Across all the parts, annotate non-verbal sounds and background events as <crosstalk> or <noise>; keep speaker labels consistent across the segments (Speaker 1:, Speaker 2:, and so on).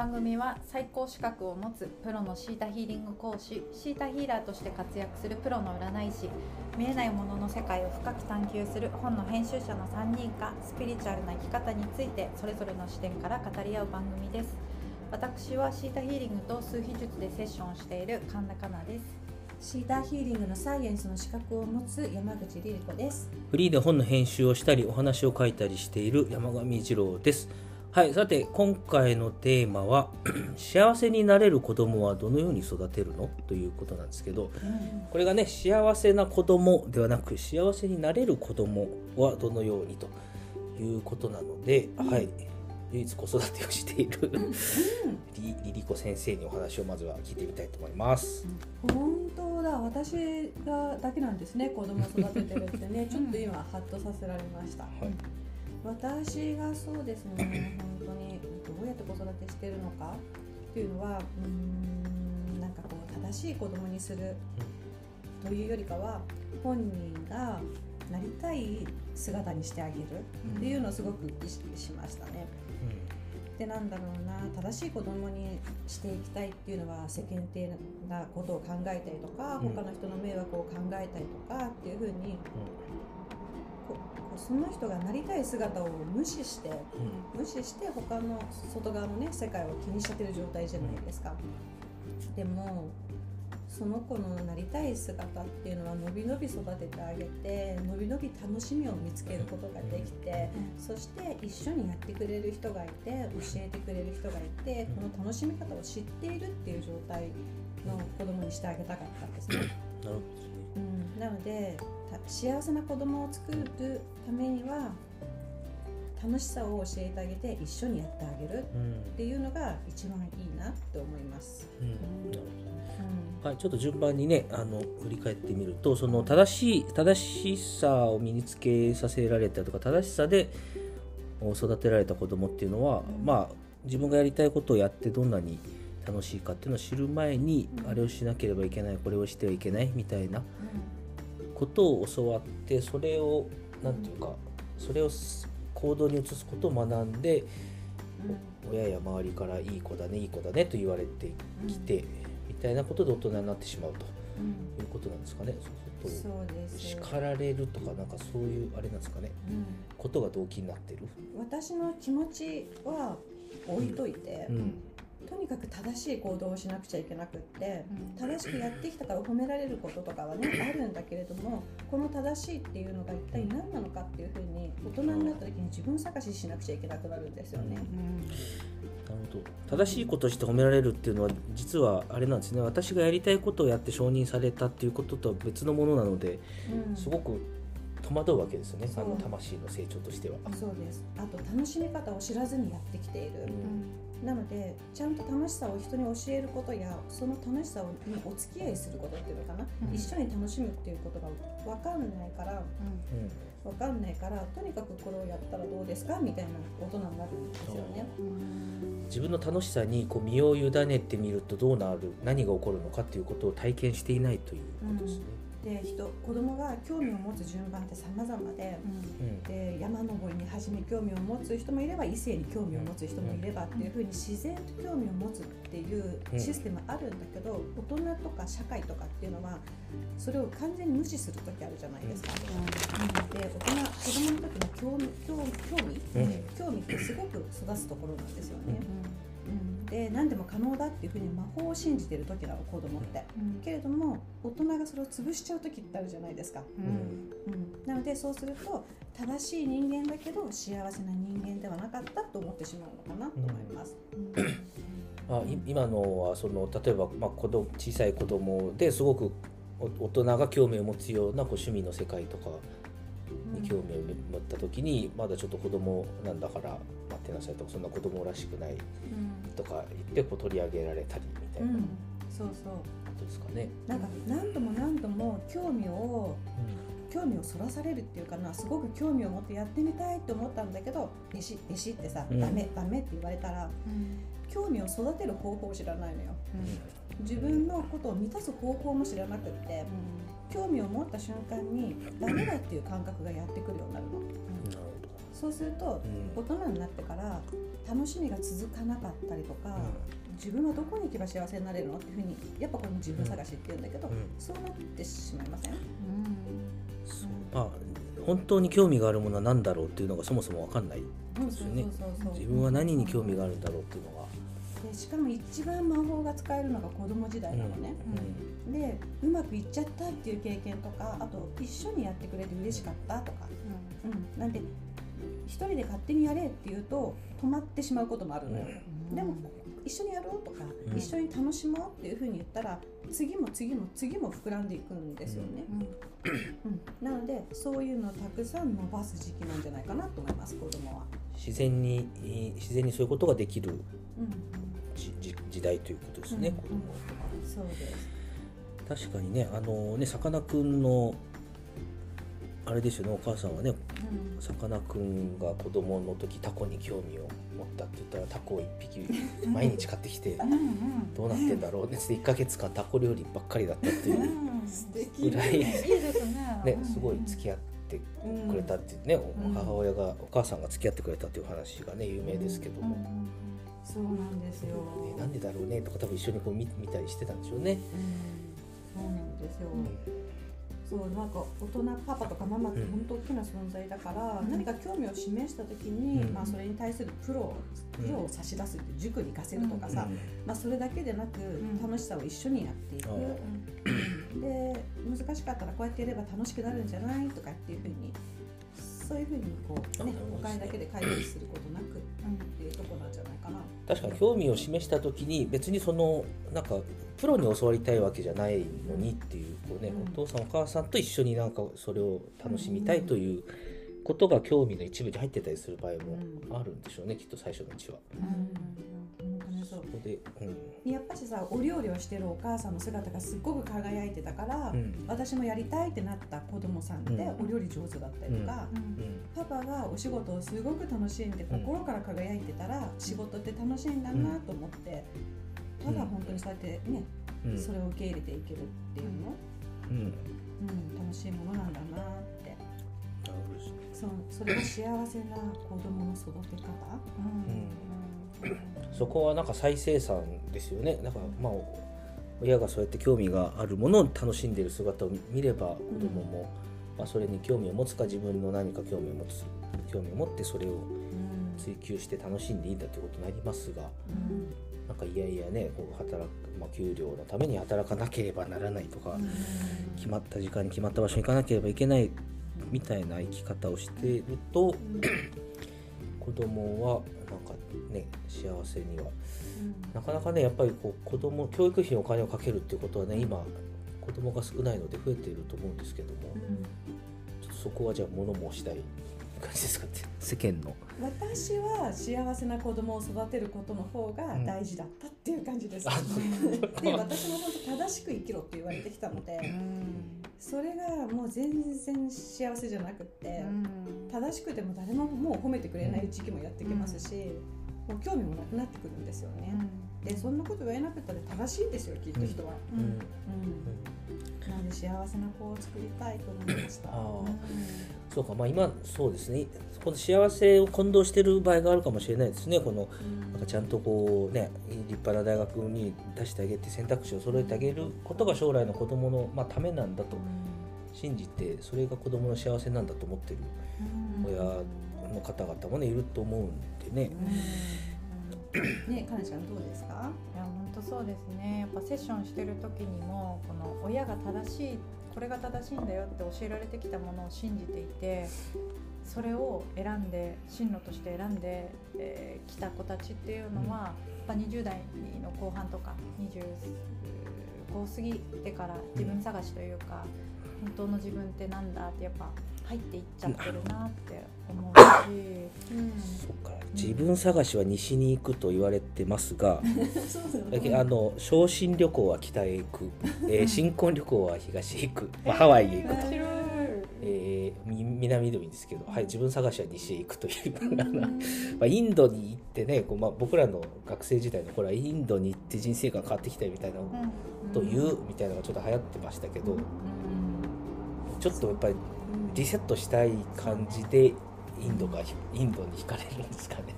Speaker 1: 番組は最高資格を持つプロのシータヒーリング講師シータヒーラーとして活躍するプロの占い師見えないものの世界を深く探求する本の編集者の3人がスピリチュアルな生き方についてそれぞれの視点から語り合う番組です。私はシータヒーリングと数秘術でセッションをしている神田香奈です。
Speaker 2: シーターヒーリングのサイエンスの資格を持つ山口リリ子です。
Speaker 3: フリーで本の編集をしたりお話を書いたりしている山上二郎です。はいさて今回のテーマは <clears throat> 幸せになれる子供はどのように育てるの？ということなんですけどこれがね幸せな子供ではなく幸せになれる子供はどのようにということなので、はい唯一子育てをしているリリリコ先生にお話をまずは聞いてみたいと思います。
Speaker 2: 本当だ、私がだけなんですね、子供を育ててるってね、<laughs> ちょっと今ハッとさせられました。
Speaker 3: はい
Speaker 2: 私がそうですね、本当にどうやって子育てしてるのかっていうのは、うーん、なんかこう正しい子供にするというよりかは、本人がなりたい姿にしてあげるっていうのをすごく意識しましたね。でなんだろうな正しい子供にしていきたいっていうのは世間体なことを考えたりとか、
Speaker 3: うん
Speaker 2: 他の人の迷惑を考えたりとかっていうふうにその人がなりたい姿を無視して無視して他の外側のね世界を気にしちゃってる状態じゃないですか。でもその子のなりたい姿っていうのはのびのび育ててあげてのびのび楽しみを見つけることができて、そして一緒にやってくれる人がいて教えてくれる人がいてこの楽しみ方を知っているっていう状態の子供にしてあげたかったんですね。うん、なのでた幸せな子供を作るためには楽しさを教えてあげて一緒にやってあげる
Speaker 3: うん。
Speaker 2: っていうのが一番いいなって思います。
Speaker 3: はい、ちょっと順番にねあの振り返ってみるとその正しい正しさを身につけさせられたとか正しさでお育てられた子供っていうのは、
Speaker 2: うん。
Speaker 3: まあ自分がやりたいことをやってどんなに楽しいかっていうのを知る前に、
Speaker 2: うん。
Speaker 3: あれをしなければいけないこれをしてはいけないみたいなことを教わってそれをなんていうかそれを行動に移すことを学んで親や周りからいい子だねいい子だねと言われてきて、みたいなことで大人になってしまうと。
Speaker 2: うん
Speaker 3: いうことなんですかね。そうす叱られるとかなんかそういうあれなんですかね。
Speaker 2: うん
Speaker 3: ことが動機になってる。
Speaker 2: 私の気持ちは置いといて、
Speaker 3: うん。
Speaker 2: とにかく正しい行動をしなくちゃいけなくって正しくやってきたから褒められることとかはね <laughs> あるんだけれどもこの正しいっていうのが一体何なのかっていうふうに大人になった時に自分探ししなくちゃいけなくなるんですよね。
Speaker 3: なるほど。正しいことをして褒められるっていうのは実はあれなんですね。私がやりたいことをやって承認されたっていうこととは別のものなので、
Speaker 2: うん
Speaker 3: すごく戸惑うわけですよね。の魂の成長としては。
Speaker 2: そうですあと楽しみ方を知らずにやってきている、なのでちゃんと楽しさを人に教えることやその楽しさにお付き合いすることっていうのかな、
Speaker 1: うん
Speaker 2: 一緒に楽しむっていうことが分かんないから
Speaker 3: うん。
Speaker 2: 分かんないからとにかくこれをやったらどうですかみたいな大人になるんですよね。
Speaker 3: 自分の楽しさにこう身を委ねてみるとどうなる、何が起こるのかっていうことを体験していないということですね。
Speaker 2: で人子供が興味を持つ順番って様々で
Speaker 3: うん。
Speaker 2: で山登りに初め興味を持つ人もいれば異性に興味を持つ人もいればっていうふうに自然と興味を持つっていうシステムあるんだけど大人とか社会とかっていうのはそれを完全に無視する時あるじゃないですか。で大人子供の時の興味興興味、
Speaker 3: うん
Speaker 2: 興味ってすごく育つところなんですよね。うん、で何でも可能だっていうふうに魔法を信じてる時なの子供って。けれども大人がそれを潰しちゃう時ってあるじゃないですか。
Speaker 3: うん。
Speaker 2: うん、なのでそうすると正しい人間だけど幸せな人間ではなかったと思ってしまうのかなと思います。
Speaker 3: あい今のはその例えば、まあ、子供小さい子供ですごくお大人が興味を持つようなこう趣味の世界とかに興味を持った時に、まだちょっと子供なんだから待ってなさいとかそんな子供らしくないとか言ってこう取り上げられたりみたいなこ
Speaker 2: うん、そうそう。
Speaker 3: とですかね。
Speaker 2: なんか何度も何度も興味を興味をそらされるっていうかなすごく興味を持ってやってみたいって思ったんだけど弟子弟子ってさ、
Speaker 3: うん。
Speaker 2: ダメダメって言われたら興味を育てる方法を知らないのよ。自分のことを満たす方法も知らなくって興味を持った瞬間にダメだっていう感覚がやってくるようになるの。そそうすると
Speaker 3: うん。
Speaker 2: 大人になってから楽しみが続かなかったりとか、自分はどこに行けば幸せになれるのっていうふうにやっぱこれも自分探しっていうんだけど、
Speaker 3: うん。
Speaker 2: そうなってしまいません、
Speaker 3: まあ本当に興味があるものは何だろうっていうのがそもそも分かんない
Speaker 2: うん、
Speaker 3: ですよね。
Speaker 2: そうそうそうそう。
Speaker 3: 自分は何に興味があるんだろうっていうのが
Speaker 2: でしかも一番魔法が使えるのが子供時代なのね、でうまくいっちゃったっていう経験とかあと一緒にやってくれて嬉しかったとか、うん、なんで一人で勝手にやれって言うと止まってしまうこともあるのよ、でも一緒にやろうとか、
Speaker 3: うん。
Speaker 2: 一緒に楽しもうっていうふうに言ったら次も次も次も膨らんでいくんですよね、うん。なのでそういうのをたくさん伸ばす時期なんじゃないかなと思います子供は、
Speaker 3: 自然に自然にそういうことができる。
Speaker 2: うん、
Speaker 3: 時代ということですね、
Speaker 2: うん
Speaker 3: 子供は。
Speaker 2: そうです、
Speaker 3: 確かにねあのねさかなクンのあれですよねお母さんはね
Speaker 2: うん。
Speaker 3: さかなクンが子供の時タコに興味を持ったって言ったらタコを一匹 <laughs> 毎日買ってきてどうなってんだろうねって1ヶ月間タコ料理ばっかりだったっていう。ぐらい
Speaker 1: ね。
Speaker 3: ねすごい付き合ってくれたってね、
Speaker 2: うん。
Speaker 3: 母親がお母さんが付き合ってくれたっていう話がね有名ですけども、
Speaker 2: そうなんですよ、
Speaker 3: ね、なんでだろうねとか多分一緒にこう見見たりしてたんでしょうね。
Speaker 2: うん。そうなんですよ、
Speaker 3: うん。
Speaker 2: そうなんか大人パパとかママって
Speaker 3: うん。
Speaker 2: 本当大きな存在だから、
Speaker 1: うん。
Speaker 2: 何か興味を示した時に、
Speaker 3: うん。
Speaker 2: まあ、それに対するプロプロを差し出すって塾に行かせるとかさ、
Speaker 3: うん。
Speaker 2: まあ、それだけでなく
Speaker 1: ん。
Speaker 2: 楽しさを一緒にやっていく、
Speaker 3: あ
Speaker 2: で難しかったらこうやってやれば楽しくなるんじゃないとかっていうふうにそういうふうにこう、ね
Speaker 3: あ、
Speaker 2: お金だけで解決することなくっていう
Speaker 3: 確かに興味を示した時に別にそのなんかプロに教わりたいわけじゃないのにっていうこう、ね
Speaker 2: うん。
Speaker 3: お父さんお母さんと一緒になんかそれを楽しみたいということが興味の一部に入ってたりする場合もあるんでしょうねきっと最初のうちは。
Speaker 2: うん。そ
Speaker 3: こで、うん
Speaker 2: やっぱしさお料理をしてるお母さんの姿がすっごく輝いてたから、
Speaker 3: うん。
Speaker 2: 私もやりたいってなった子供さんって
Speaker 3: うん。
Speaker 2: お料理上手だったりとか、
Speaker 3: うん。
Speaker 2: パパがお仕事をすごく楽しんで
Speaker 3: うん
Speaker 2: 心から輝いてたら仕事って楽しいんだなと思って、ただ本当にそうやってね、
Speaker 3: うん。
Speaker 2: それを受け入れていけるっていうの、
Speaker 3: うん。
Speaker 2: うん、楽しいものなんだなって。そうそれが幸せな子供の育て方、
Speaker 3: そこはなんか再生産ですよね。だからまあ親がそうやって興味があるものを楽しんでいる姿を見れば子供も、まあ、それに興味を持つか自分の何か興味を持つ興味を持ってそれを
Speaker 2: うん。
Speaker 3: 追求して楽しんでいいんだということになりますが
Speaker 2: うん。
Speaker 3: なんかいやいやねこう働く、まあ、給料のために働かなければならないとか、決まった時間に決まった場所に行かなければいけないみたいな生き方をしていると子供はなんかね幸せには。なかなかねやっぱりこう子供教育費にお金をかけるっていうことはね今子供が少ないので増えていると思うんですけどもちょっとそこはじゃあ物申したい感じですかって <laughs> 世間の。
Speaker 2: 私は幸せな子供を育てることの方が大事だったっていう感じです、
Speaker 3: あ
Speaker 2: で私も本当正しく生きろって言われてきたのでそれがもう全然幸せじゃなくって、正しくても誰ももう褒めてくれない時期もやってきますし、もう興味もなくなってくるんですよね、でそんなこと言えなかったら正しいですよきっと人は、
Speaker 3: うん。
Speaker 2: うんなので幸せな子を作りたいと思いました。
Speaker 3: そうか。まあ今そうですね。この幸せを混同している場合があるかもしれないですね。このなんかちゃんとこうね立派な大学に出してあげて選択肢を揃えてあげることが将来の子供の、まあ、ためなんだと信じてそれが子供の幸せなんだと思ってる親の方々もねいると思うんでね。
Speaker 2: ねかなちゃんどうですか？
Speaker 1: いや本当そうですね。やっぱセッションしてる時にもこの親が正しいこれが正しいんだよって教えられてきたものを信じていてそれを選んで進路として選んでき、えー来た子たちっていうのは、やっぱ20代の後半とか25過ぎてから自分探しというか、本当の自分ってなんだってやっぱ入っていっちゃってるなって思うし。
Speaker 3: そっか。自分探しは西に行くと言われてますが、<laughs>
Speaker 2: そう
Speaker 3: だけどあの昇進旅行は北へ行く、えー <laughs> 新婚旅行は東へ行く、<laughs> まあ、ハワイへ行くと、えーみ南でもいいんですけど、はい、自分探しは西へ行くというまあ、インドに行ってねこう、まあ、僕らの学生時代の頃はインドに行って人生観変わってきたみたいなことを言うみたいなのがちょっと流行ってましたけど、ちょっとやっぱりリセットしたい感じでインドがインドに惹かれるんですかね。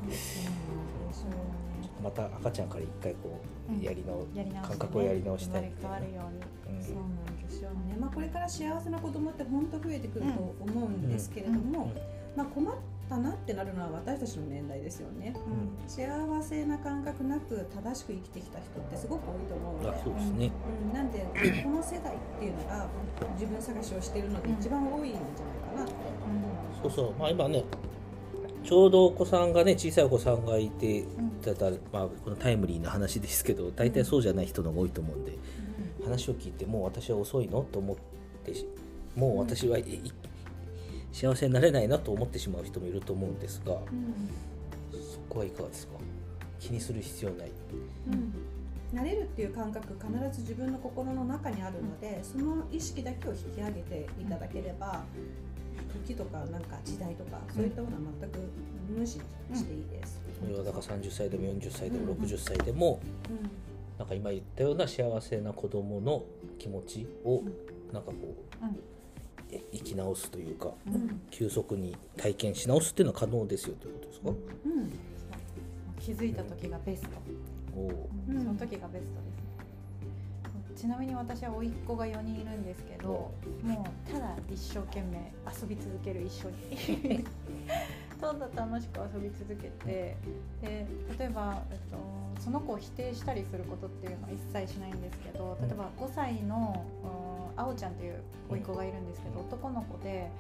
Speaker 3: また赤ちゃんから一回こうやり直、
Speaker 1: やり直してね
Speaker 3: 感覚をやり直したい
Speaker 1: 変わるように。
Speaker 3: うん
Speaker 2: そうなんですよね、まあ、これから幸せな子供って本当増えてくると思うんですけれども、
Speaker 3: うん。
Speaker 2: まあ、困ったなってなるのは私たちの年代ですよね。
Speaker 1: うん。
Speaker 2: 幸せな感覚なく正しく生きてきた人ってすごく多いと思うの
Speaker 3: あ
Speaker 2: で
Speaker 3: そうですね。
Speaker 2: うん、なんでこの世代っていうのが自分探しをしているので一番多いんじゃないかなって、
Speaker 3: そうそう。まあ今ねちょうどお子さんがね小さいお子さんがいてだだまあこのタイムリーな話ですけど大体そうじゃない人の方が多いと思うんで話を聞いてもう私は遅いの？と思ってしもう私はいい幸せになれないなと思ってしまう人もいると思うんですがそこはいかがですか？気にする必要ない。
Speaker 2: うん。慣れるっていう感覚必ず自分の心の中にあるのでその意識だけを引き上げていただければ時とかなんか時代とかそういったものは全く無視していいです。
Speaker 3: それはだから30歳でも40歳でも
Speaker 2: うん。
Speaker 3: 60歳でも
Speaker 2: うん。
Speaker 3: なんか今言ったような幸せな子供の気持ちをなんかこう生き直すというか
Speaker 2: うん
Speaker 3: 急速に体験し直すっていうのは可能ですよということですか、
Speaker 2: うん
Speaker 1: 気づいた時がベスト。
Speaker 2: うん
Speaker 1: その時がベストですね。ちなみに私は甥っ子が4人いるんですけど、もうただ一生懸命遊び続ける一緒に。<laughs> ただ楽しく遊び続けてで例えば、えっと、その子を否定したりすることっていうのは一切しないんですけど例えば5歳のうんあおちゃんという甥っ子がいるんですけど男の子で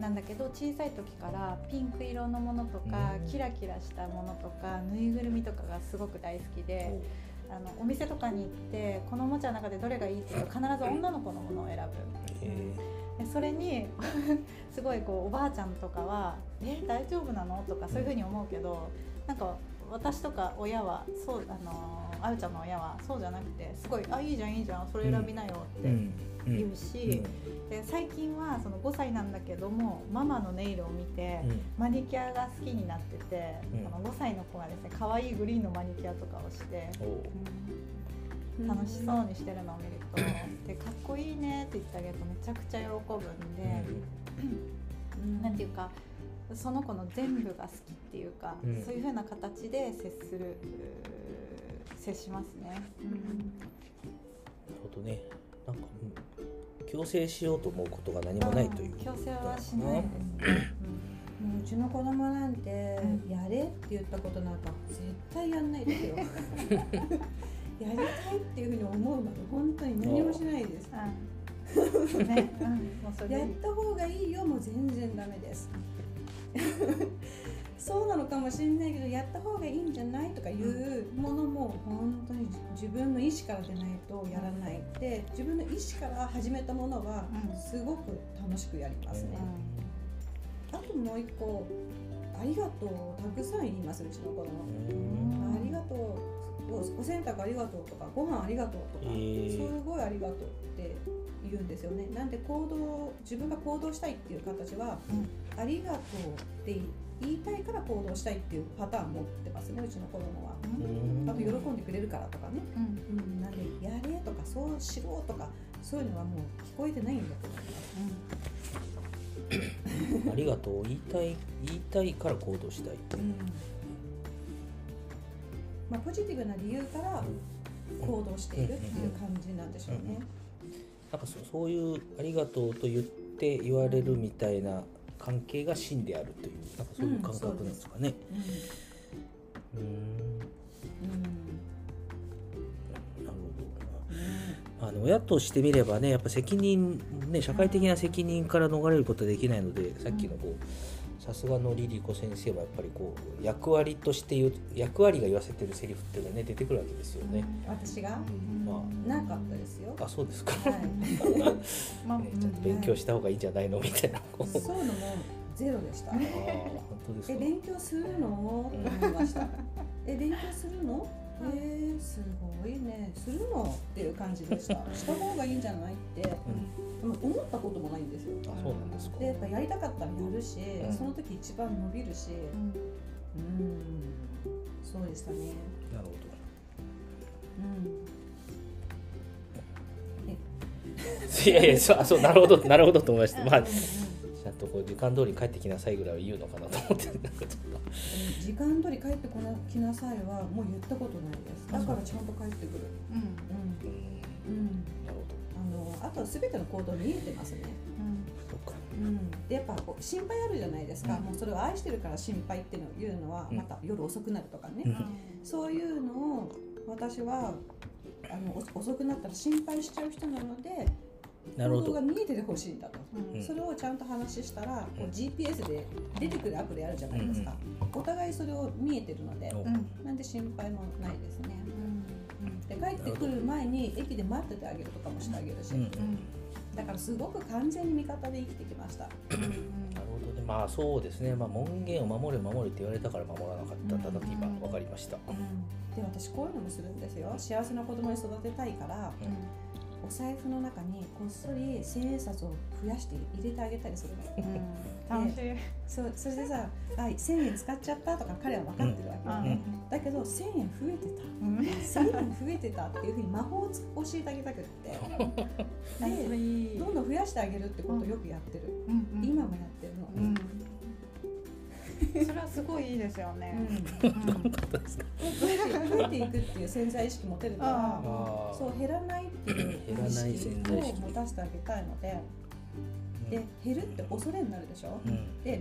Speaker 1: なんだけど小さい時からピンク色のものとか
Speaker 3: うん
Speaker 1: キラキラしたものとかぬいぐるみとかがすごく大好きであのお店とかに行ってこのおもちゃの中でどれがいいって言うと必ず女の子のものを選ぶ。
Speaker 3: え
Speaker 1: でそれに <laughs> すごいこうおばあちゃんとかは「え大丈夫なの?」とかそういうふうに思うけどなんか私とか親はそうあのあゆちゃんの親はそうじゃなくてすごい「あいいじゃんいいじゃんそれ選びなよ」って言うし、で最近はその5歳なんだけどもママのネイルを見て、
Speaker 3: うん。
Speaker 1: マニキュアが好きになってて、
Speaker 3: うん。
Speaker 1: この5歳の子がですね可愛いグリーンのマニキュアとかをして。楽しそうにしてるのを見ると「でかっこいいね」って言ってあげるとめちゃくちゃ喜ぶんで、
Speaker 2: うん。
Speaker 1: なんていうかその子の全部が好きっていうか、
Speaker 3: うん。
Speaker 1: そういう風な形で接する接しますね。
Speaker 3: なるほどね。なんか、うん、強制しようと思うことが何もないという。
Speaker 1: 強制はしないですね。
Speaker 2: もううちの子供なんて
Speaker 1: うん。
Speaker 2: やれって言ったことなんか絶対やんないですよ。<laughs> やりたいっていうふうに思うまで本当に何もしないです。
Speaker 1: うん。ね、うん、もうそれでいい。
Speaker 2: やった方がいいよ。もう全然ダメです <laughs> そうなのかもしれないけどやった方がいいんじゃないとかいうものも本当に自分の意思からでないとやらないで自分の意思から始めたものは
Speaker 1: うん。
Speaker 2: すごく楽しくやりますね、あともう一個ありがとうをたくさん言いますうちの子供。
Speaker 3: うん。
Speaker 2: ありがとうおお洗濯ありがとうとかご飯ありがとうとか、
Speaker 3: えー。
Speaker 2: すごいありがとうって言うんですよね。なんで行動自分が行動したいっていう形は、ありがとうって言いたいから行動したいっていうパターン持ってますねうちの子供は。
Speaker 3: うん。
Speaker 2: あと喜んでくれるからとかね、
Speaker 1: うん。
Speaker 2: うん、なんでやれとかそうしろとかそういうのはもう聞こえてないんだと思います。
Speaker 3: ありがとう言いたい言いたいから行動したい
Speaker 2: まあ、ポジティブな理由から行動しているっていう感じなんでしょうね。
Speaker 3: なんかそそういうありがとうと言って言われるみたいな関係が真であるというなんかそういう感覚なんですかね。うーん。なるほど。あの親としてみればねやっぱ責任ね社会的な責任から逃れることはできないのでさっきのこうさすがのリリコ先生はやっぱりこう役割として言う役割が言わせてるセリフっていうのがね出てくるわけですよね。
Speaker 2: 私が？
Speaker 3: ま
Speaker 2: なかったですよ。
Speaker 3: ああそうですか。
Speaker 2: はい、<laughs>
Speaker 1: まあ、
Speaker 3: えーちょっと勉強した方がいいんじゃないの？みたいなこう
Speaker 2: そういうのもゼロでした。
Speaker 3: あー本当です
Speaker 2: え
Speaker 3: か。
Speaker 2: 勉強するの？って思いました。え勉強するの？えー、すごいね。するの？っていう感じでした。した方がいいんじゃないって、でも思ったこともないんですよ。
Speaker 3: あそうなんですか。
Speaker 2: でやっぱやりたかったらやるし、
Speaker 3: うん。
Speaker 2: その時一番伸びるし、
Speaker 1: うん。
Speaker 2: うん、そうでしたね。
Speaker 3: なるほ
Speaker 2: うん。
Speaker 3: ど。<laughs> いやいやそうあそうなるほどなるほどと思いました。まあ
Speaker 1: うん
Speaker 3: じゃあとこう時間通り帰ってきなさいぐらいは言うのかなと思って。なんかちょっ
Speaker 2: 時間通り帰ってこなきなさいはもう言ったことないです。だからちゃんと帰ってくる。
Speaker 1: うん。
Speaker 3: とうん。
Speaker 2: うん。うん。
Speaker 3: なる
Speaker 2: あとは全ての行動見えてますね。
Speaker 3: そう
Speaker 2: ん、でやっぱこう心配あるじゃないですか、
Speaker 3: うん。
Speaker 2: もうそれを愛してるから心配っていうのは
Speaker 3: うん。
Speaker 2: また夜遅くなるとかね、
Speaker 3: うん。
Speaker 2: そういうのを私はあのお遅くなったら心配しちゃう人なので
Speaker 3: なるほど。
Speaker 2: 行動が見えててほしいんだと、
Speaker 1: うん。
Speaker 2: それをちゃんと話したら、こう
Speaker 3: うん
Speaker 2: GPS で出てくるアプリあるじゃないですか、お互いそれを見えてるので、なんで心配もないですね、
Speaker 1: うん
Speaker 2: で帰ってくる前に駅で待っててあげるとかもしてあげるし、
Speaker 3: うんうん。
Speaker 2: だからすごく完全に味方で生きてきました。
Speaker 3: なるほどね。まあそうですね、まあ、門限を守れ守れって言われたから守らなかったんだなって今分かりました、
Speaker 2: で私こういうのもするんですよ。幸せな子供に育てたいからお財布の中にこっそり千円札を増やして入れてあげたりするの。
Speaker 1: 楽しい。
Speaker 2: そうそれでさ「あ1000円使っちゃった」とか彼は分かってるわけよ。ね、だけど1000円増えてた。1000円増えてたっていうふうに魔法をつ教えてあげたくって。<laughs> でどんどん増やしてあげるってことをよくやってる、今もやってるの、
Speaker 1: うんそれはすごいいいですよ
Speaker 2: う
Speaker 1: ね
Speaker 2: 増えて増えていくっていう潜在意識持てるからそう減らないっていう意識を持たせてあげたいのでで減るって恐れになるでしょ、
Speaker 3: うん。
Speaker 2: で、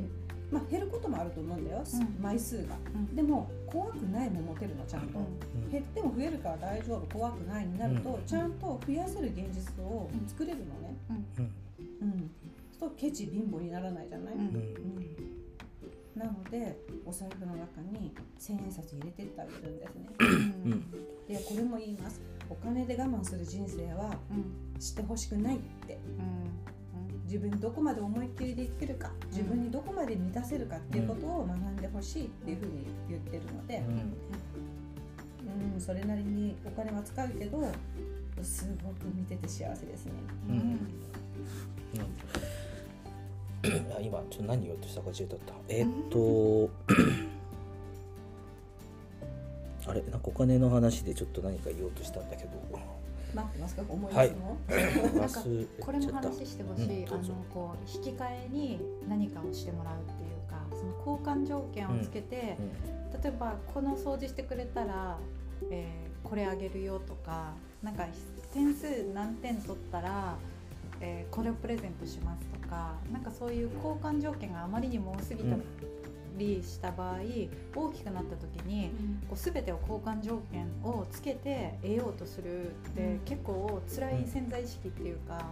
Speaker 2: まあ、減ることもあると思うんだよ、
Speaker 1: うん。
Speaker 2: 枚数が。
Speaker 1: うん。
Speaker 2: でも怖くないも持てるのちゃんと、
Speaker 3: うん。
Speaker 2: 減っても増えるから大丈夫怖くないになると、
Speaker 3: うん。
Speaker 2: ちゃんと増やせる現実を作れるのね。
Speaker 3: うん。
Speaker 2: うん。そうケチ貧乏にならないじゃない、
Speaker 1: うん
Speaker 2: なのでお財布の中に千円札入れてってあげるんですね。
Speaker 3: うん。
Speaker 2: でこれも言います。お金で我慢する人生はしてほしくないって。自分どこまで思いっきりで生きるか自分にどこまで満たせるかっていうことを学んでほしいっていうふうに言ってるので、うん、それなりにお金は使うけどすごく見てて幸せですね。
Speaker 3: うん。うん <clears throat> あ今ちょっと何言おうとしたか忘れとった。えーっと <clears throat> あれなんかお金の話でちょっと何か言おうとしたんだけど。
Speaker 2: 待ってますか？思い出すの、
Speaker 1: なんかこれも話してほしい、あ
Speaker 3: うんどうぞ。
Speaker 1: のこう引き換えに何かをしてもらうっていうかその交換条件をつけて、例えばこの掃除してくれたら、えーこれあげるよとかなんか点数何点取ったら、えーこれをプレゼントしますとかなんかそういう交換条件があまりにも多すぎたりした場合、大きくなった時にこう全てを交換条件をつけて得ようとするって、
Speaker 2: うん
Speaker 1: 結構辛い潜在意識っていうか。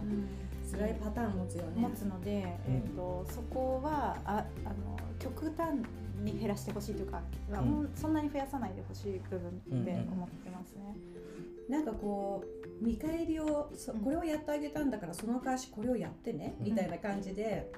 Speaker 2: 辛いパターン持つよね
Speaker 1: 持。つので、えー、とそこはああの極端に減らしてほしいというか、うそんなに増やさないでほしい部分で
Speaker 3: うん
Speaker 1: 思ってますね。
Speaker 2: なんかこう見返りをこれをやってあげたんだからその代わしこれをやってね、
Speaker 3: うん。
Speaker 2: みたいな感じで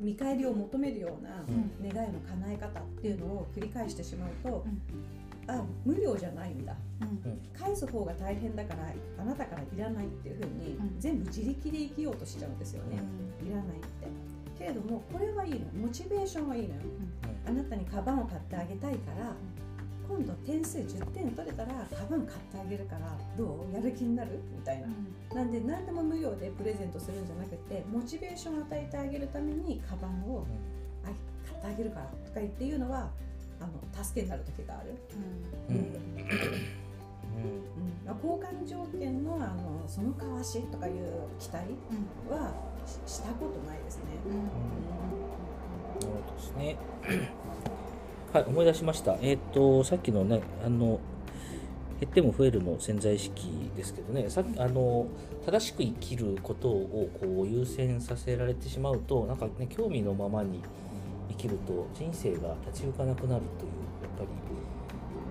Speaker 2: 見返りを求めるような
Speaker 3: うん。
Speaker 2: 願いの叶え方っていうのを繰り返してしまうと、
Speaker 1: うん。
Speaker 2: あ無料じゃないんだ。
Speaker 1: うん。
Speaker 2: 返す方が大変だからあなたからいらないっていうふうに、
Speaker 1: うん。
Speaker 2: 全部自力で生きようとしちゃうんですよね、いらないって。けれどもこれはいいのモチベーションはいいのよ。あなたにカバンを買ってあげたいから今度点数10点取れたらカバン買ってあげるからどう？やる気になる？みたいな。なんで何でも無料でプレゼントするんじゃなくてモチベーションを与えてあげるためにカバンをあ買ってあげるからとか言っていうのはあの助けになる時がある、
Speaker 3: うん。うん。
Speaker 2: うん、交換条件のあのそのかわしとかいう期待はししたことないですね、
Speaker 3: なるほどですね。はい、思い出しました。えっ、と、さっきのね、あの、減っても増えるの潜在意識ですけどね、さっき、あの、正しく生きることをこう優先させられてしまうと、なんかね、興味のままに生きると人生が立ち行かなくなるという、やっぱり、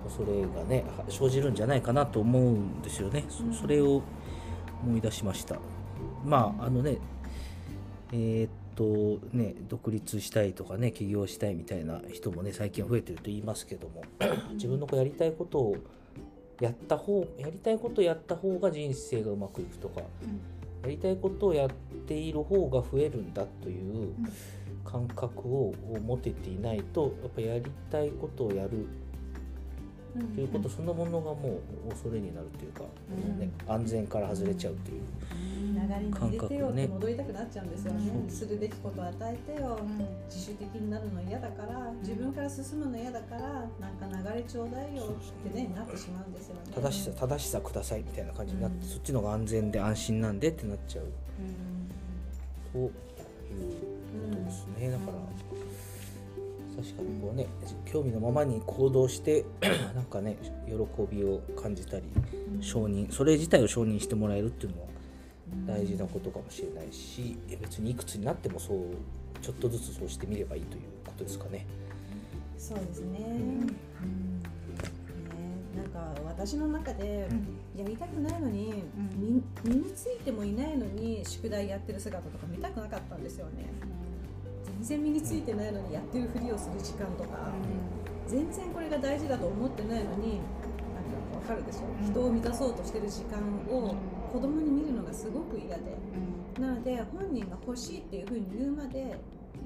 Speaker 3: 恐れがね、は生じるんじゃないかなと思うんですよね。それを思い出しました。まあ、あのね、えーっとね、独立したいとかね起業したいみたいな人もね最近増えてると言いますけども <clears throat> 自分のこうやりたいことをやった方やりたいことをやった方が人生がうまくいくとかやりたいことをやっている方が増えるんだという感覚を持てていないとやっぱやりたいことをやるということそのものがもう恐れになるというか、ね、安全から外れちゃうという。
Speaker 2: 流れに入れてよって戻りたくなっちゃうんですよね、するべきことを与えてよ、自主的になるの嫌だから自分から進むの嫌だからなんか流れちょうだいよってねなってしまうんですよね。
Speaker 3: 正しさ正しさくださいみたいな感じになって、そっちの方が安全で安心なんでってなっちゃう、ということですね。だから、確かにこうね興味のままに行動して <clears throat> なんかね喜びを感じたり承認それ自体を承認してもらえるっていうのは大事なことかもしれないし別にいくつになってもそうちょっとずつそうしてみればいいということですかね。
Speaker 2: そうですね、うん。ねなんか私の中でやりたくないのに、身についてもいないのに宿題やってる姿とか見たくなかったんですよね。全然身についてないのにやってるふりをする時間とか、全然これが大事だと思ってないのになんか分かるでしょ、人を満たそうとしてる時間を子供に見るのがすごく嫌で、なので本人が欲しいっていうふうに言うまで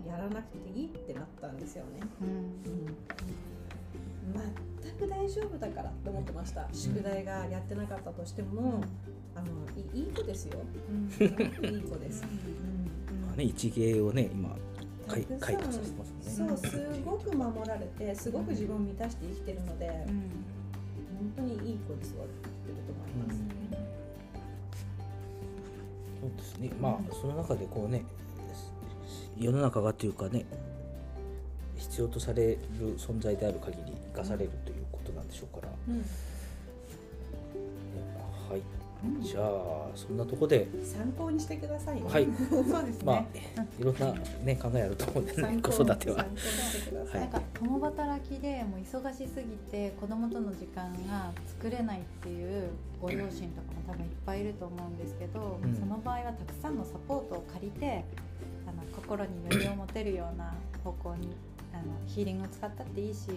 Speaker 2: やらなくていいってなったんですよね。うん。全く大丈夫だからって思ってました、宿題がやってなかったとしても、あのいい子ですよ、いい子です。
Speaker 3: まあね、一芸をね今開開拓させてます
Speaker 2: ね。そうすごく守られてすごく自分を満たして生きてるので、うん、本当にいい子に育ってると思います、
Speaker 3: うん、そうですね。まあその中でこうね世の中がというかね必要とされる存在である限り生かされるということなんでしょうから、うじゃあそんなとこで。
Speaker 2: 参考にしてください、
Speaker 3: ね、はい。<laughs> そうですね、まあいろんなね考えあると思うんでね子育ては、は
Speaker 1: い、なんか共働きでもう忙しすぎて子供との時間が作れないっていうご両親とかも多分いっぱいいると思うんですけど、うん、その場合はたくさんのサポートを借りてあの心に余裕を持てるような方向にあのヒーリングを使ったっていいし、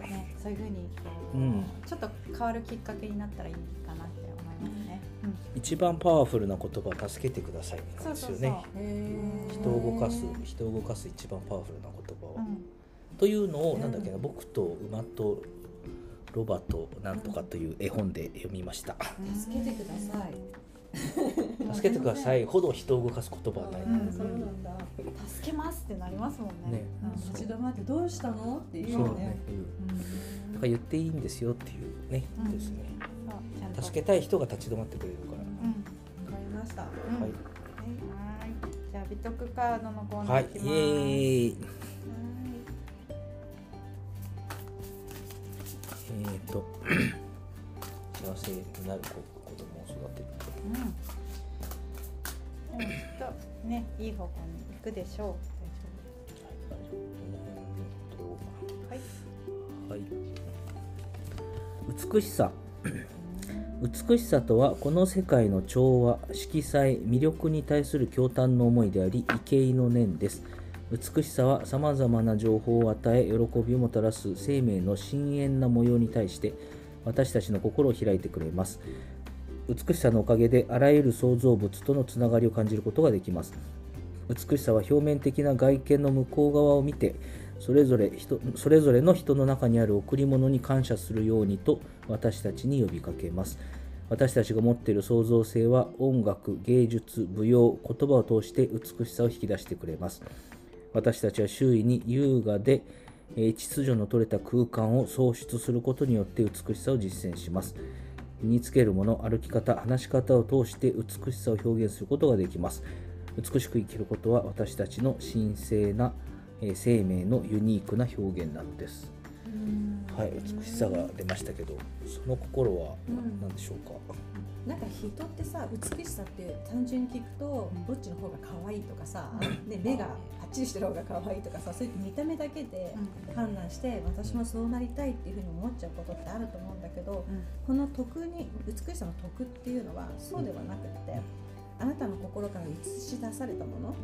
Speaker 1: ね、そういうふうにこう、うん、ちょっと変わるきっかけになったらいいかなって
Speaker 3: 一番パワフルな言葉助けてくださいなんですよね。人を動かす人を動かす一番パワフルな言葉を、うん、というのをなんだっけな僕と馬とロバとなんとかという絵本で読みました、
Speaker 2: 助けてくださ
Speaker 3: い。助けてください。ほど人を動かす言葉はない、
Speaker 2: うん、そうなんだ。
Speaker 1: 助けますってなりますもんね。ね、
Speaker 2: 立ち止まってどうしたの？って言うよね。
Speaker 3: うん、だから言っていいんですよっていうね、ですね助けたい人が立ち止まってくれるから。
Speaker 2: わ、かりました。はい。はい。
Speaker 1: じゃあ美徳カードのコーナーいきます。はい。
Speaker 3: えっ、ー、と幸せになる子供を育てる。
Speaker 1: うん。きっとねいい方向に行くでしょう。
Speaker 3: はい。はい。美しさ。美しさとはこの世界の調和色彩魅力に対する驚嘆の思いであり畏敬の念です。美しさはさまざまな情報を与え喜びをもたらす生命の深遠な模様に対して私たちの心を開いてくれます。美しさのおかげであらゆる創造物とのつながりを感じることができます。美しさは表面的な外見の向こう側を見てそれぞれ人それぞれの人の中にある贈り物に感謝するようにと私たちに呼びかけます。私たちが持っている創造性は音楽、芸術、舞踊、言葉を通して美しさを引き出してくれます。私たちは周囲に優雅で秩序の取れた空間を創出することによって美しさを実践します。身につけるもの、歩き方、話し方を通して美しさを表現することができます。美しく生きることは私たちの神聖なえ生命のユニークな表現なのです。はい、美しさが出ましたけど、その心は何でしょうか？
Speaker 2: うん、なんか人ってさ、美しさって単純に聞くと、どっちの方が可愛いとかさ、ね、目がパッチリしてる方が可愛いとかさ、そういった見た目だけで判断して、私もそうなりたいっていうふうに思っちゃうことってあると思うんだけど、うん、この徳に美しさの徳っていうのはそうではなくて、あなたの心から映し出されたもの、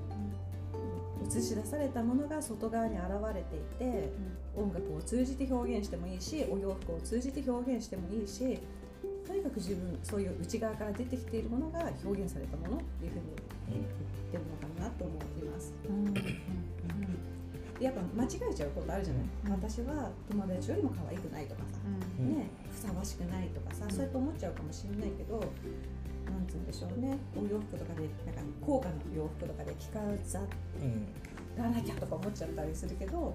Speaker 2: 映し出されたものが外側に現れていて、うん、音楽を通じて表現してもいいしお洋服を通じて表現してもいいしとにかく自分そういう内側から出てきているものが表現されたものっていうふうに言ってるのかなと思います。うん、でやっぱ間違えちゃうことあるじゃない、私は友達よりも可愛くないとかさ、ね。ふさわしくないとかさ、そうやって思っちゃうかもしれないけどなんつうんでしょうね。お洋服とかでなんか高価な洋服とかで着飾らなきゃとか思っちゃったりするけど、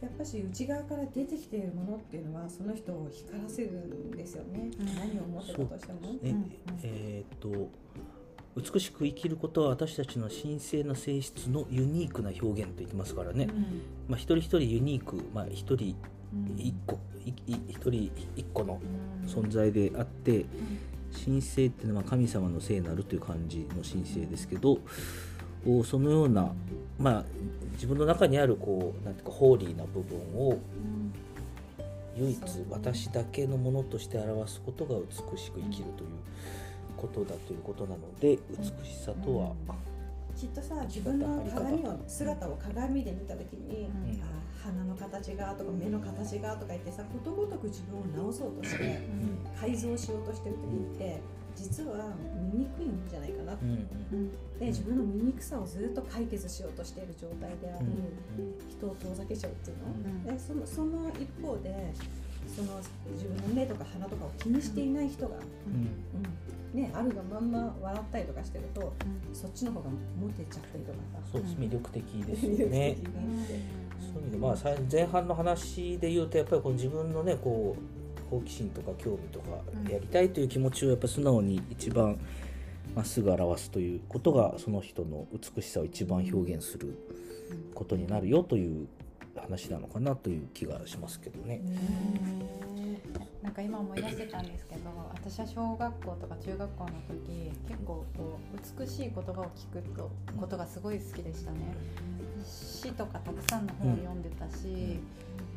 Speaker 2: やっぱし内側から出てきているものっていうのはその人を光らせるんですよね、うん、何を思ってたとしても。
Speaker 3: ね、えー、っと美しく生きることは私たちの神聖な性質のユニークな表現と言ってますからね、うん、まあ、一人一人ユニーク、まあ、一人一個、一人一個の存在であって、神聖っていうのは神様の聖なるという感じの神聖ですけどそのような、まあ、自分の中にあるこうなんていうかホーリーな部分を唯一私だけのものとして表すことが美しく生きるということだということなので美しさとは、
Speaker 2: きっとさ自分の鏡を姿を鏡で見た時に、うん、あ鼻の形がとか目の形がとか言ってさことごとく自分を直そうとして改造しようとしてる時って。実は醜いんじゃないかな、うん、で自分の醜さをずっと解決しようとしている状態であり、人を遠ざけちゃうっていうの、でそのその一方でその自分の目とか鼻とかを気にしていない人が、うん。ね、あるがまんま笑ったりとかしてると、そっちの方がモテちゃったりとか
Speaker 3: さ。そうです魅力的ですよね。そういう意味でまあ前半の話で言うとやっぱりこの自分のねこう好奇心とか興味とかやりたいという気持ちをやっぱ素直に一番まっすぐ表すということがその人の美しさを一番表現することになるよという話なのかなという気がしますけどね。
Speaker 1: なんか今思い出してたんですけど私は小学校とか中学校の時結構こう美しい言葉を聞くことがすごい好きでしたね。詩とかたくさんの本を読んでたし、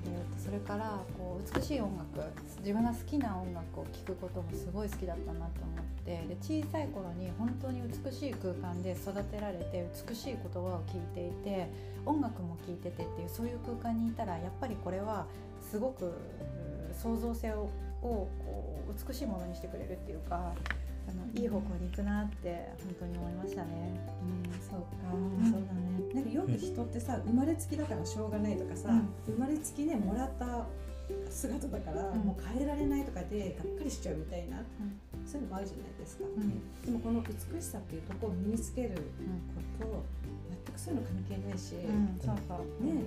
Speaker 1: えー、とそれからこう美しい音楽自分が好きな音楽を聴くこともすごい好きだったなと思ってで小さい頃に本当に美しい空間で育てられて美しい言葉を聞いていて音楽も聴いててっていうそういう空間にいたらやっぱりこれはすごく創造性をこう美しいものにしてくれるっていうかあのいい方向に行くなって本当に思いましたね。
Speaker 2: うん、そうか、うん、そうだね。なんかよく人ってさ、生まれつきだからしょうがないとかさ、うん、生まれつきねもらった姿だから、もう変えられないとかでがっかりしちゃうみたいな、そういうのもあるじゃないですか。でもこの美しさっていうところを身につけること、全くそういうの関係ないし、そうそうね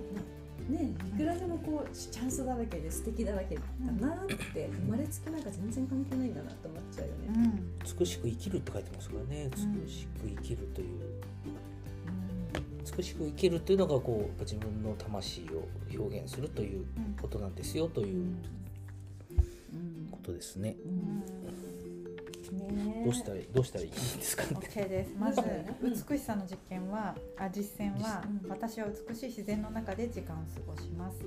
Speaker 2: ねいくらでもこうチャンスだらけで素敵だらけだなって生まれつきなんか全然関係ないんだなと思っちゃうよね、
Speaker 3: うん、美しく生きるって書いてますからね美しく生きるという、うん、美しく生きるというのがこう自分の魂を表現するということなんですよということですね。うんね、どうしたらどうしたらいいですか、ね、
Speaker 1: OK です。まず美しさの実験はあ実践は、私は美しい自然の中で時間を過ごします。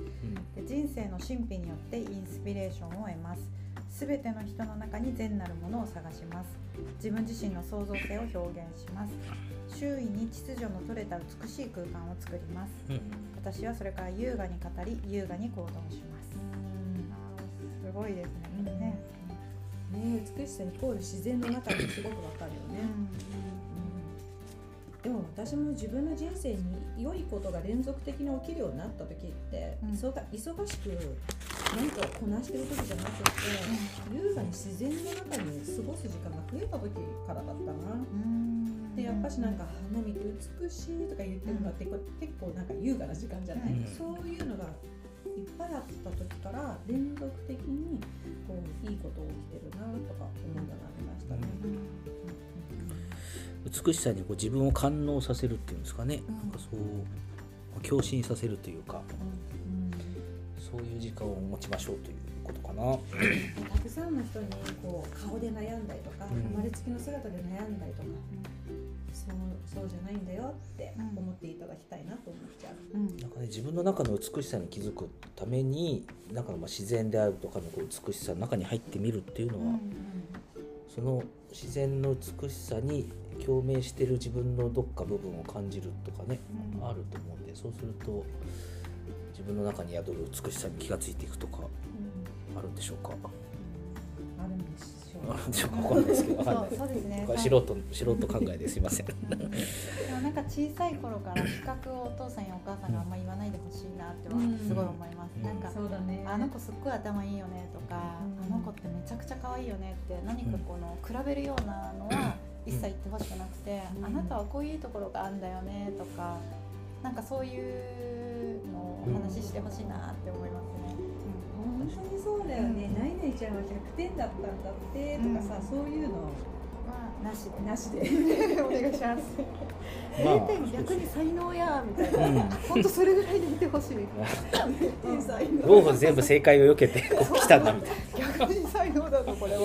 Speaker 1: で人生の神秘によってインスピレーションを得ます。すべての人の中に善なるものを探します。自分自身の創造性を表現します。周囲に秩序の取れた美しい空間を作ります。私はそれから優雅に語り、優雅に行動します。すごいですね。ね
Speaker 2: ね美しさイコール自然の中にすごくわかるよね、うん、でも私も自分の人生に良いことが連続的に起きるようになった時って、うん、忙しく何かをこなしてる時じゃなくて、うん、優雅に自然の中に過ごす時間が増えた時からだったな。でやっぱしなんか花見て美しいとか言ってるのって結構なんか優雅な時間じゃない、そういうのがいっぱいあった時から連続的にこういいこと起きてるなとか思うようになりましたね。
Speaker 3: 美しさにこう自分を感応させるっていうんですかね、うん、なんかそう共振させるというか、うん。うん、そういう時間を持ちましょうということかな。
Speaker 2: たくさんの人にこう顔で悩んだりとか、生まれつきの姿で悩んだりとか、そうそうじゃないんだよって思っていただきたいなと思っちゃう、うん、
Speaker 3: なんかね自分の中の美しさに気づくために中のまあ自然であるとかのこう美しさの中に入ってみるっていうのは、うんうん、その自然の美しさに共鳴してる自分のどっか部分を感じるとかね、うん、あると思うんでそうすると自分の中に宿る美しさに気が付いていくとかあるんでしょうか？
Speaker 2: あるんでしょう。
Speaker 3: あ <laughs> ちょっとわかんないですけど。
Speaker 1: そうそうですね。
Speaker 3: これ素人素人考えですいません。
Speaker 1: でもなんか小さい頃から比較をお父さんやお母さんがあんま言わないでほしいなってはすごい思います、
Speaker 3: うん。
Speaker 1: なんか
Speaker 2: そうだね。
Speaker 1: あの子すっごい頭いいよねとか、
Speaker 2: うん
Speaker 1: あの子ってめちゃくちゃ可愛いよねって何かこの比べるようなのは一切言ってほしくなくて、
Speaker 2: うん。
Speaker 1: あなたはこういうところがあるんだよねとかなんかそういうのをお話ししてほしいなって思いますね。
Speaker 2: 本当にそうだよね、ナイナイちゃんは100点だったんだってとかさ、
Speaker 1: うん。
Speaker 2: そういうの
Speaker 1: まあなしで
Speaker 2: なしで。<laughs>
Speaker 1: お願いします。
Speaker 3: まあ
Speaker 1: 0点逆に才能やみたいな、
Speaker 3: うん。
Speaker 1: 本当それぐらいでいてほしい。
Speaker 2: 天才の
Speaker 3: どう <laughs> 全部正解を避けてこう来たんだみたい
Speaker 1: 逆に才能だぞこれは。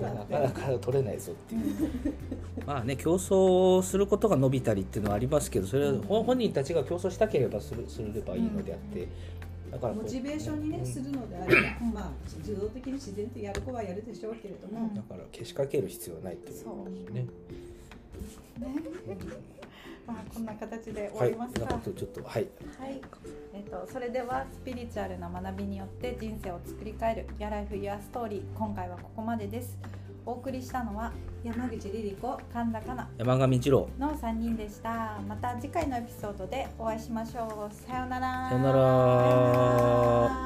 Speaker 3: ななかなか取れないぞっていう。まあね競争することが伸びたりっていうのはありますけどそれは本本人たちが競争したければするすればいいのであってだから
Speaker 2: モチベーションにね、するのであれば、まあ自動的に自然とやる子はやるでしょうけれども、
Speaker 1: うん。
Speaker 3: だからけしかける必要はないっていうことですね。
Speaker 1: ね。まあこんな形で終わりますか。
Speaker 3: かちょっとはい、
Speaker 1: はい、えっとそれではスピリチュアルな学びによって人生を作り変える「やライフ・ユア・ストーリー」今回はここまでですお送りしたのは
Speaker 2: 山口リリ子
Speaker 1: 神田かな
Speaker 3: 山上一郎。
Speaker 1: の3人でした。また次回のエピソードでお会いしましょう。さようなら。
Speaker 3: さようなら。